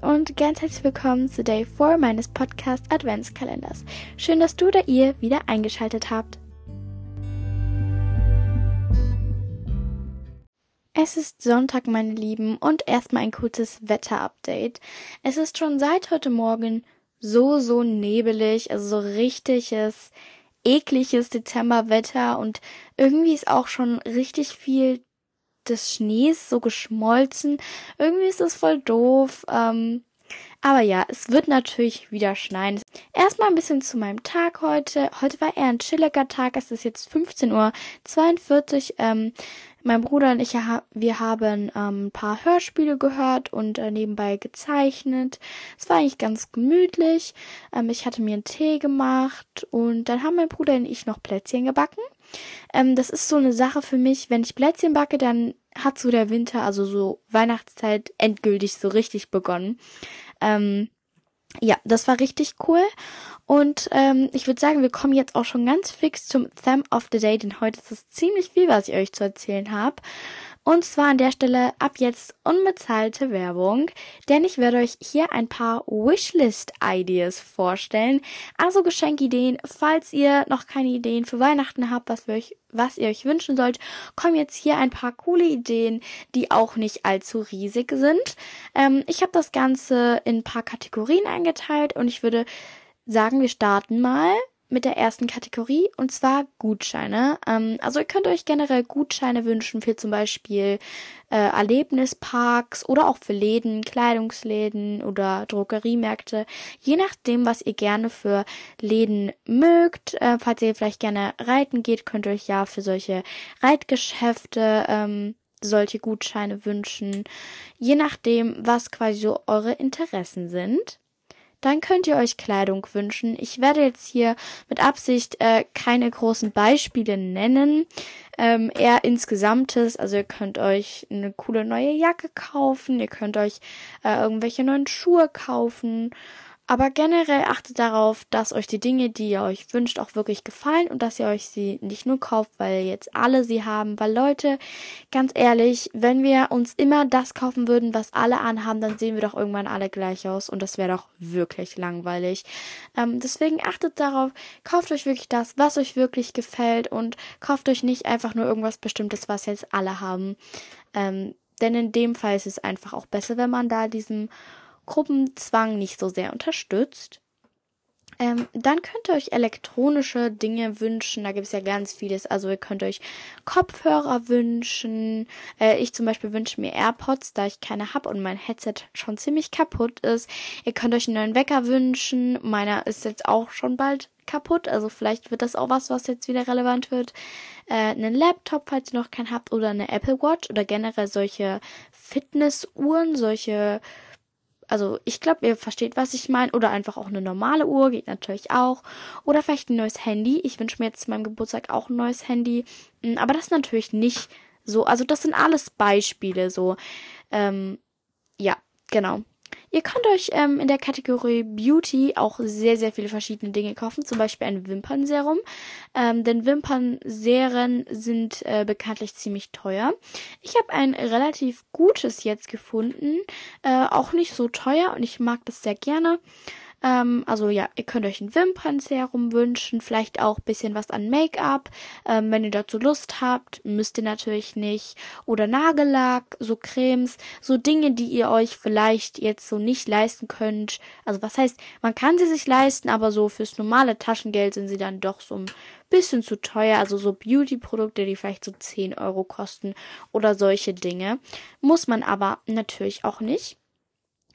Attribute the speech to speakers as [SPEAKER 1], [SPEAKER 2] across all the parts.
[SPEAKER 1] Und ganz herzlich willkommen zu Day 4 meines Podcast Adventskalenders. Schön, dass du oder ihr wieder eingeschaltet habt. Es ist Sonntag, meine Lieben, und erstmal ein kurzes Wetterupdate. Es ist schon seit heute Morgen so, so nebelig, also so richtiges, ekliges Dezemberwetter und irgendwie ist auch schon richtig viel des Schnees so geschmolzen. Irgendwie ist das voll doof. Ähm, aber ja, es wird natürlich wieder schneien. Erstmal ein bisschen zu meinem Tag heute. Heute war eher ein chilliger Tag. Es ist jetzt 15.42 Uhr. Ähm, mein Bruder und ich, wir haben ähm, ein paar Hörspiele gehört und äh, nebenbei gezeichnet. Es war eigentlich ganz gemütlich. Ähm, ich hatte mir einen Tee gemacht und dann haben mein Bruder und ich noch Plätzchen gebacken. Ähm, das ist so eine Sache für mich. Wenn ich Plätzchen backe, dann hat so der Winter, also so Weihnachtszeit, endgültig so richtig begonnen. Ähm, ja, das war richtig cool. Und ähm, ich würde sagen, wir kommen jetzt auch schon ganz fix zum Theme of the Day, denn heute ist es ziemlich viel, was ich euch zu erzählen habe. Und zwar an der Stelle ab jetzt unbezahlte Werbung, denn ich werde euch hier ein paar Wishlist-Ideas vorstellen. Also Geschenkideen, falls ihr noch keine Ideen für Weihnachten habt, was, euch, was ihr euch wünschen sollt, kommen jetzt hier ein paar coole Ideen, die auch nicht allzu riesig sind. Ähm, ich habe das Ganze in ein paar Kategorien eingeteilt und ich würde sagen, wir starten mal mit der ersten Kategorie und zwar Gutscheine. Ähm, also ihr könnt euch generell Gutscheine wünschen für zum Beispiel äh, Erlebnisparks oder auch für Läden, Kleidungsläden oder Drogeriemärkte. Je nachdem, was ihr gerne für Läden mögt. Äh, falls ihr vielleicht gerne reiten geht, könnt ihr euch ja für solche Reitgeschäfte ähm, solche Gutscheine wünschen. Je nachdem, was quasi so eure Interessen sind dann könnt ihr euch Kleidung wünschen. Ich werde jetzt hier mit Absicht äh, keine großen Beispiele nennen, ähm, eher insgesamtes. Also ihr könnt euch eine coole neue Jacke kaufen, ihr könnt euch äh, irgendwelche neuen Schuhe kaufen aber generell achtet darauf, dass euch die Dinge, die ihr euch wünscht, auch wirklich gefallen und dass ihr euch sie nicht nur kauft, weil jetzt alle sie haben. Weil Leute, ganz ehrlich, wenn wir uns immer das kaufen würden, was alle anhaben, dann sehen wir doch irgendwann alle gleich aus und das wäre doch wirklich langweilig. Ähm, deswegen achtet darauf, kauft euch wirklich das, was euch wirklich gefällt und kauft euch nicht einfach nur irgendwas Bestimmtes, was jetzt alle haben. Ähm, denn in dem Fall ist es einfach auch besser, wenn man da diesem Gruppenzwang nicht so sehr unterstützt. Ähm, dann könnt ihr euch elektronische Dinge wünschen. Da gibt es ja ganz vieles. Also ihr könnt euch Kopfhörer wünschen. Äh, ich zum Beispiel wünsche mir AirPods, da ich keine habe und mein Headset schon ziemlich kaputt ist. Ihr könnt euch einen neuen Wecker wünschen. Meiner ist jetzt auch schon bald kaputt. Also vielleicht wird das auch was, was jetzt wieder relevant wird. Äh, einen Laptop, falls ihr noch keinen habt, oder eine Apple Watch oder generell solche Fitnessuhren, solche also ich glaube, ihr versteht, was ich meine. Oder einfach auch eine normale Uhr, geht natürlich auch. Oder vielleicht ein neues Handy. Ich wünsche mir jetzt zu meinem Geburtstag auch ein neues Handy. Mm, aber das natürlich nicht so. Also das sind alles Beispiele so. Ähm, ja, genau. Ihr könnt euch ähm, in der Kategorie Beauty auch sehr, sehr viele verschiedene Dinge kaufen. Zum Beispiel ein Wimpernserum. Ähm, denn Wimpernserien sind äh, bekanntlich ziemlich teuer. Ich habe ein relativ gutes jetzt gefunden. Äh, auch nicht so teuer und ich mag das sehr gerne. Ähm, also ja, ihr könnt euch ein Wimpernserum wünschen, vielleicht auch bisschen was an Make-up, ähm, wenn ihr dazu Lust habt, müsst ihr natürlich nicht. Oder Nagellack, so Cremes, so Dinge, die ihr euch vielleicht jetzt so nicht leisten könnt. Also was heißt, man kann sie sich leisten, aber so fürs normale Taschengeld sind sie dann doch so ein bisschen zu teuer. Also so Beauty-Produkte, die vielleicht so 10 Euro kosten oder solche Dinge. Muss man aber natürlich auch nicht.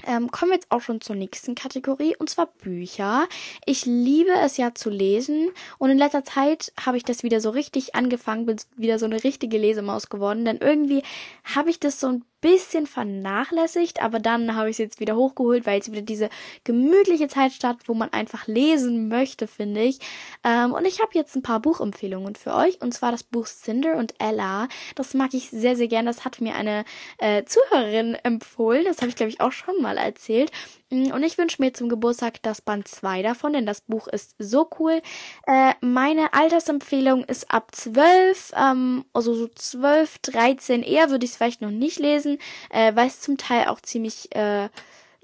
[SPEAKER 1] Ähm, kommen wir jetzt auch schon zur nächsten Kategorie und zwar Bücher. Ich liebe es ja zu lesen und in letzter Zeit habe ich das wieder so richtig angefangen, bin wieder so eine richtige Lesemaus geworden, denn irgendwie habe ich das so ein bisschen vernachlässigt, aber dann habe ich es jetzt wieder hochgeholt, weil jetzt wieder diese gemütliche Zeit statt, wo man einfach lesen möchte, finde ich. Ähm, und ich habe jetzt ein paar Buchempfehlungen für euch, und zwar das Buch Cinder und Ella. Das mag ich sehr, sehr gern. Das hat mir eine äh, Zuhörerin empfohlen. Das habe ich, glaube ich, auch schon mal erzählt. Mm, und ich wünsche mir zum Geburtstag das Band 2 davon, denn das Buch ist so cool. Äh, meine Altersempfehlung ist ab 12, ähm, also so 12, 13 eher würde ich es vielleicht noch nicht lesen, äh, weil es zum Teil auch ziemlich, äh,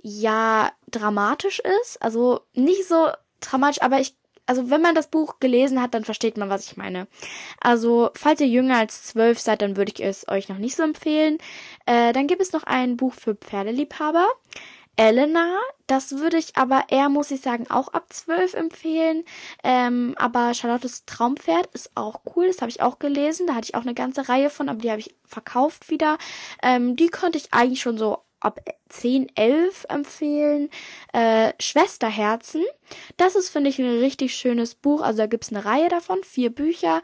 [SPEAKER 1] ja dramatisch ist. Also nicht so dramatisch, aber ich also wenn man das Buch gelesen hat, dann versteht man, was ich meine. Also falls ihr jünger als zwölf seid, dann würde ich es euch noch nicht so empfehlen. Äh, dann gibt es noch ein Buch für Pferdeliebhaber. Elena, das würde ich aber eher, muss ich sagen, auch ab zwölf empfehlen. Ähm, aber Charlottes Traumpferd ist auch cool, das habe ich auch gelesen. Da hatte ich auch eine ganze Reihe von, aber die habe ich verkauft wieder. Ähm, die konnte ich eigentlich schon so ab 10, 11 empfehlen. Äh, Schwesterherzen. Das ist, finde ich, ein richtig schönes Buch. Also da gibt's eine Reihe davon, vier Bücher.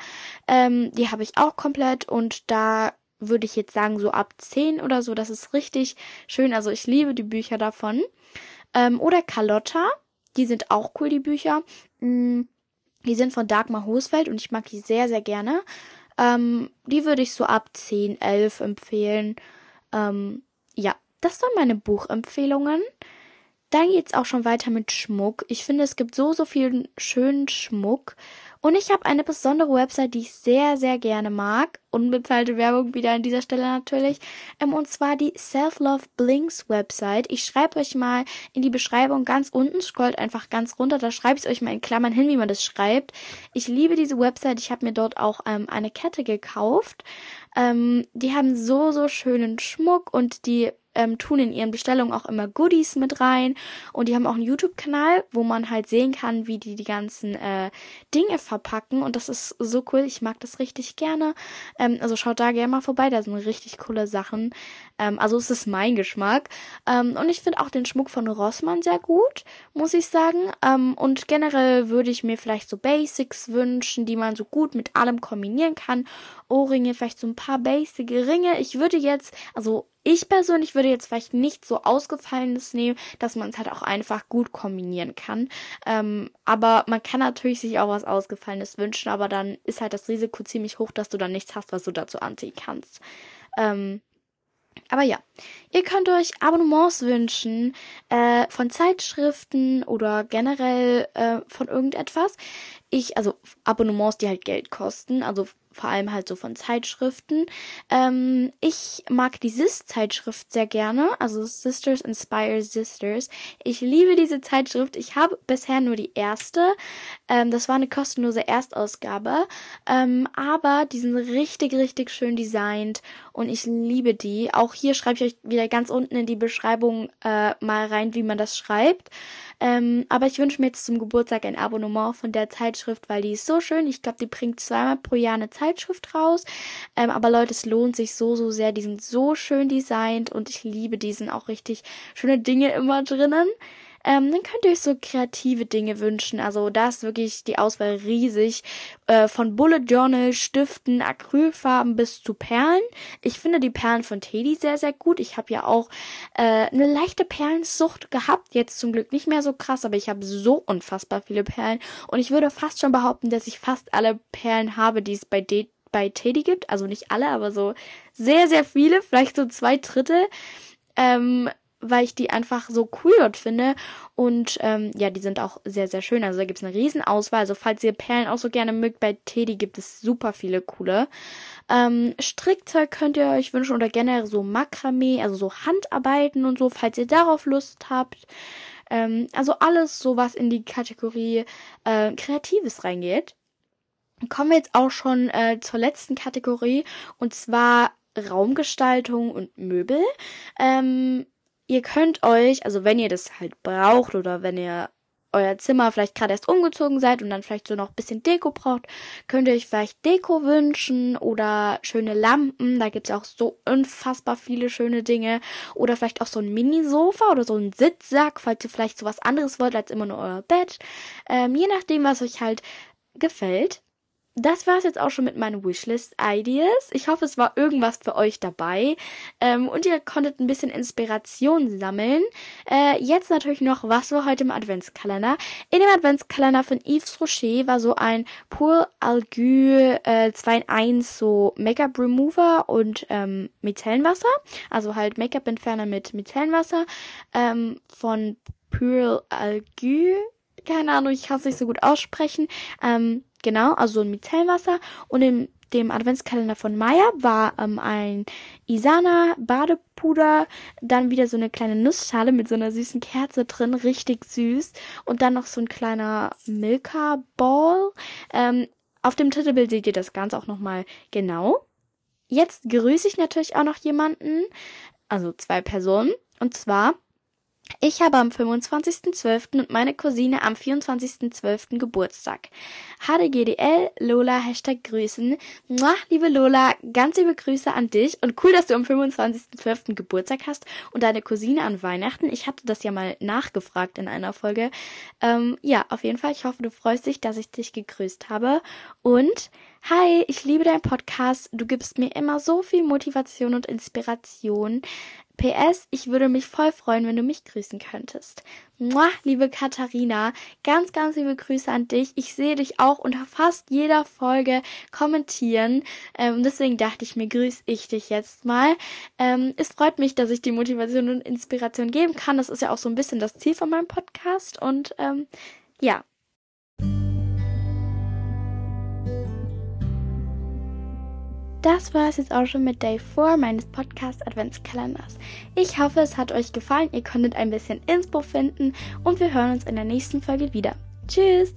[SPEAKER 1] Ähm, die habe ich auch komplett und da würde ich jetzt sagen, so ab 10 oder so. Das ist richtig schön. Also ich liebe die Bücher davon. Ähm, oder Carlotta. Die sind auch cool, die Bücher. Mm, die sind von Dagmar Hosfeld und ich mag die sehr, sehr gerne. Ähm, die würde ich so ab 10, 11 empfehlen. Ähm, ja, das waren meine Buchempfehlungen. Dann geht's auch schon weiter mit Schmuck. Ich finde, es gibt so, so viel schönen Schmuck. Und ich habe eine besondere Website, die ich sehr, sehr gerne mag. Unbezahlte Werbung wieder an dieser Stelle natürlich. Ähm, und zwar die Self-Love Blinks Website. Ich schreibe euch mal in die Beschreibung ganz unten, scrollt einfach ganz runter, da schreibe ich euch mal in Klammern hin, wie man das schreibt. Ich liebe diese Website. Ich habe mir dort auch ähm, eine Kette gekauft. Ähm, die haben so, so schönen Schmuck und die ähm, tun in ihren Bestellungen auch immer Goodies mit rein und die haben auch einen YouTube-Kanal, wo man halt sehen kann, wie die die ganzen äh, Dinge verpacken und das ist so cool. Ich mag das richtig gerne. Ähm, also schaut da gerne mal vorbei, da sind richtig coole Sachen. Ähm, also es ist mein Geschmack ähm, und ich finde auch den Schmuck von Rossmann sehr gut, muss ich sagen. Ähm, und generell würde ich mir vielleicht so Basics wünschen, die man so gut mit allem kombinieren kann. Ohrringe, vielleicht so ein paar basic Ringe. Ich würde jetzt, also ich persönlich würde jetzt vielleicht nicht so ausgefallenes nehmen, dass man es halt auch einfach gut kombinieren kann. Ähm, aber man kann natürlich sich auch was Ausgefallenes wünschen, aber dann ist halt das Risiko ziemlich hoch, dass du dann nichts hast, was du dazu anziehen kannst. Ähm, aber ja, ihr könnt euch Abonnements wünschen äh, von Zeitschriften oder generell äh, von irgendetwas. Ich, also Abonnements, die halt Geld kosten, also vor allem halt so von Zeitschriften. Ähm, ich mag die Sis-Zeitschrift sehr gerne, also Sisters Inspire Sisters. Ich liebe diese Zeitschrift. Ich habe bisher nur die erste. Ähm, das war eine kostenlose Erstausgabe, ähm, aber die sind richtig, richtig schön designt und ich liebe die. Auch hier schreibe ich euch wieder ganz unten in die Beschreibung äh, mal rein, wie man das schreibt. Ähm, aber ich wünsche mir jetzt zum Geburtstag ein Abonnement von der Zeitschrift, weil die ist so schön. Ich glaube, die bringt zweimal pro Jahr eine raus. Ähm, aber Leute, es lohnt sich so, so sehr. Die sind so schön designt und ich liebe die, sind auch richtig schöne Dinge immer drinnen. Ähm, dann könnt ihr euch so kreative Dinge wünschen. Also da ist wirklich die Auswahl riesig. Äh, von Bullet Journal, Stiften, Acrylfarben bis zu Perlen. Ich finde die Perlen von Teddy sehr, sehr gut. Ich habe ja auch äh, eine leichte Perlensucht gehabt. Jetzt zum Glück nicht mehr so krass, aber ich habe so unfassbar viele Perlen. Und ich würde fast schon behaupten, dass ich fast alle Perlen habe, die es bei D bei Teddy gibt. Also nicht alle, aber so sehr, sehr viele. Vielleicht so zwei Drittel. Ähm, weil ich die einfach so cool dort finde. Und ähm, ja, die sind auch sehr, sehr schön. Also da gibt's eine Riesenauswahl. Also falls ihr Perlen auch so gerne mögt, bei Teddy gibt es super viele coole. Ähm, Strickzeug könnt ihr euch wünschen oder generell so Makramee, also so Handarbeiten und so, falls ihr darauf Lust habt. Ähm, also alles so, was in die Kategorie äh, Kreatives reingeht. Kommen wir jetzt auch schon äh, zur letzten Kategorie und zwar Raumgestaltung und Möbel. Ähm, ihr könnt euch, also wenn ihr das halt braucht oder wenn ihr euer Zimmer vielleicht gerade erst umgezogen seid und dann vielleicht so noch ein bisschen Deko braucht, könnt ihr euch vielleicht Deko wünschen oder schöne Lampen. Da gibt's auch so unfassbar viele schöne Dinge. Oder vielleicht auch so ein Mini-Sofa oder so ein Sitzsack, falls ihr vielleicht so was anderes wollt als immer nur euer Bett. Ähm, je nachdem, was euch halt gefällt das war es jetzt auch schon mit meinen Wishlist-Ideas. Ich hoffe, es war irgendwas für euch dabei ähm, und ihr konntet ein bisschen Inspiration sammeln. Äh, jetzt natürlich noch, was war heute im Adventskalender? In dem Adventskalender von Yves Rocher war so ein Pour Algu äh, 2 in 1 so Make-up Remover und ähm, Micellenwasser. Also halt Make-up-Entferner mit Micellenwasser ähm, von Pure Algu. Keine Ahnung, ich kann es nicht so gut aussprechen. Ähm, Genau, also so ein Micellenwasser. Und im dem Adventskalender von Maya war ähm, ein Isana Badepuder, dann wieder so eine kleine Nussschale mit so einer süßen Kerze drin, richtig süß. Und dann noch so ein kleiner Milka Ball. Ähm, auf dem Titelbild seht ihr das Ganze auch nochmal genau. Jetzt grüße ich natürlich auch noch jemanden, also zwei Personen. Und zwar ich habe am 25.12. und meine Cousine am 24.12. Geburtstag. HDGDL, Lola, Hashtag Grüßen. Mua, liebe Lola, ganz liebe Grüße an dich und cool, dass du am 25.12. Geburtstag hast und deine Cousine an Weihnachten. Ich hatte das ja mal nachgefragt in einer Folge. Ähm, ja, auf jeden Fall, ich hoffe, du freust dich, dass ich dich gegrüßt habe. Und Hi, ich liebe deinen Podcast. Du gibst mir immer so viel Motivation und Inspiration. PS, ich würde mich voll freuen, wenn du mich grüßen könntest. Mua, liebe Katharina, ganz, ganz liebe Grüße an dich. Ich sehe dich auch unter fast jeder Folge kommentieren. Ähm, deswegen dachte ich mir, grüße ich dich jetzt mal. Ähm, es freut mich, dass ich die Motivation und Inspiration geben kann. Das ist ja auch so ein bisschen das Ziel von meinem Podcast. Und ähm, ja, Das war es jetzt auch schon mit Day 4 meines Podcast Adventskalenders. Ich hoffe, es hat euch gefallen, ihr konntet ein bisschen Inspo finden und wir hören uns in der nächsten Folge wieder. Tschüss!